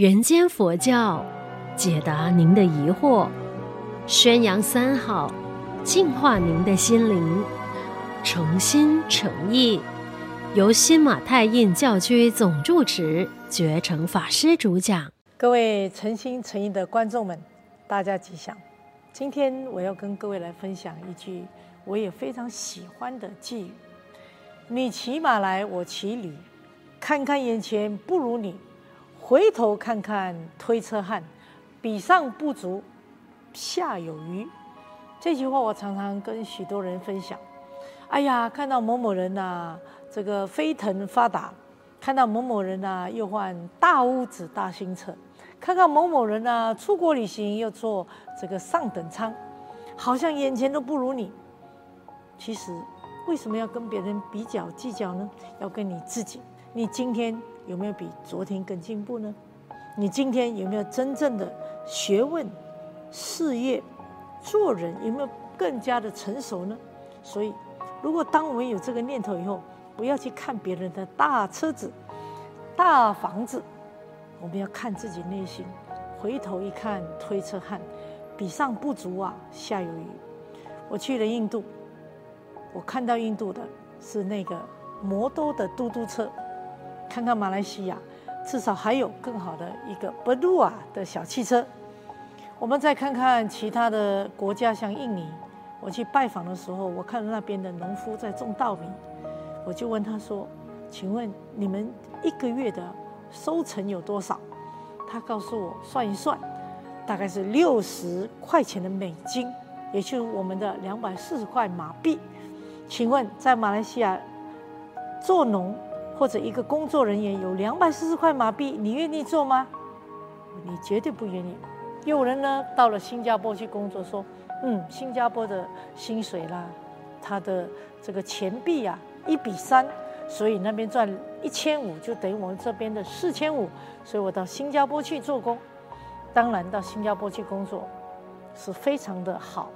人间佛教，解答您的疑惑，宣扬三好，净化您的心灵，诚心诚意，由新马泰印教区总住持觉诚法师主讲。各位诚心诚意的观众们，大家吉祥。今天我要跟各位来分享一句我也非常喜欢的偈语：“你骑马来，我骑驴，看看眼前不如你。”回头看看推车汉，比上不足，下有余。这句话我常常跟许多人分享。哎呀，看到某某人呐、这个飞腾发达；看到某某人呐、啊，又换大屋子、大新车；看看某某人呐、啊，出国旅行又坐这个上等舱，好像眼前都不如你。其实，为什么要跟别人比较计较呢？要跟你自己。你今天有没有比昨天更进步呢？你今天有没有真正的学问、事业、做人有没有更加的成熟呢？所以，如果当我们有这个念头以后，不要去看别人的大车子、大房子，我们要看自己内心。回头一看，推车汉，比上不足啊，下有余。我去了印度，我看到印度的是那个摩多的嘟嘟车。看看马来西亚，至少还有更好的一个 Berdua 的小汽车。我们再看看其他的国家，像印尼，我去拜访的时候，我看到那边的农夫在种稻米，我就问他说：“请问你们一个月的收成有多少？”他告诉我算一算，大概是六十块钱的美金，也就是我们的两百四十块马币。请问在马来西亚做农？或者一个工作人员有两百四十块马币，你愿意做吗？你绝对不愿意。有人呢到了新加坡去工作，说，嗯，新加坡的薪水啦，他的这个钱币啊一比三，所以那边赚一千五就等于我们这边的四千五，所以我到新加坡去做工。当然到新加坡去工作是非常的好，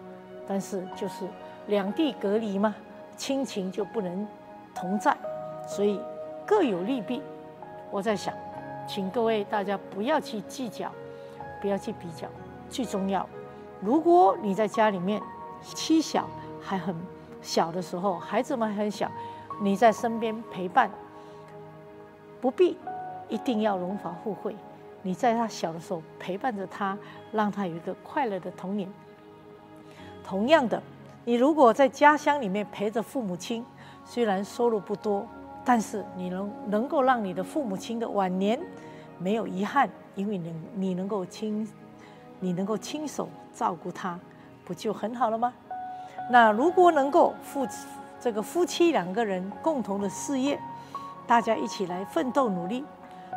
但是就是两地隔离嘛，亲情就不能同在，所以。各有利弊，我在想，请各位大家不要去计较，不要去比较。最重要，如果你在家里面，妻小还很小的时候，孩子们还很小，你在身边陪伴，不必一定要荣华富贵。你在他小的时候陪伴着他，让他有一个快乐的童年。同样的，你如果在家乡里面陪着父母亲，虽然收入不多。但是你能能够让你的父母亲的晚年没有遗憾，因为你你能够亲，你能够亲手照顾他，不就很好了吗？那如果能够夫这个夫妻两个人共同的事业，大家一起来奋斗努力，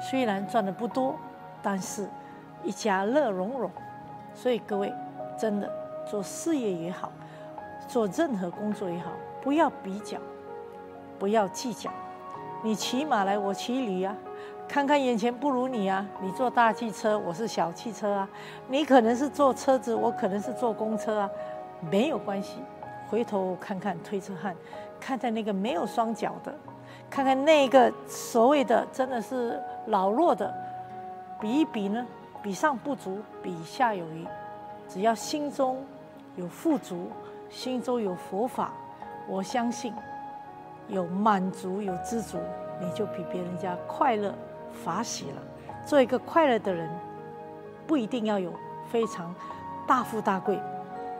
虽然赚的不多，但是一家乐融融。所以各位真的做事业也好，做任何工作也好，不要比较，不要计较。你骑马来，我骑驴啊，看看眼前不如你啊。你坐大汽车，我是小汽车啊。你可能是坐车子，我可能是坐公车啊，没有关系。回头看看推车汉，看看那个没有双脚的，看看那个所谓的真的是老弱的，比一比呢，比上不足，比下有余。只要心中有富足，心中有佛法，我相信。有满足，有知足，你就比别人家快乐、法喜了。做一个快乐的人，不一定要有非常大富大贵。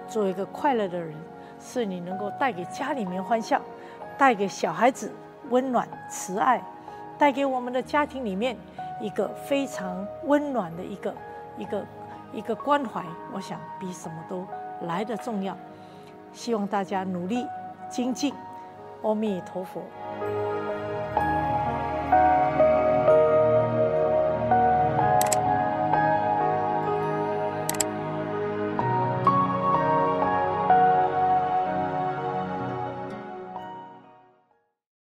做一个快乐的人，是你能够带给家里面欢笑，带给小孩子温暖、慈爱，带给我们的家庭里面一个非常温暖的一个一个一个关怀。我想比什么都来得重要。希望大家努力精进。阿弥陀佛。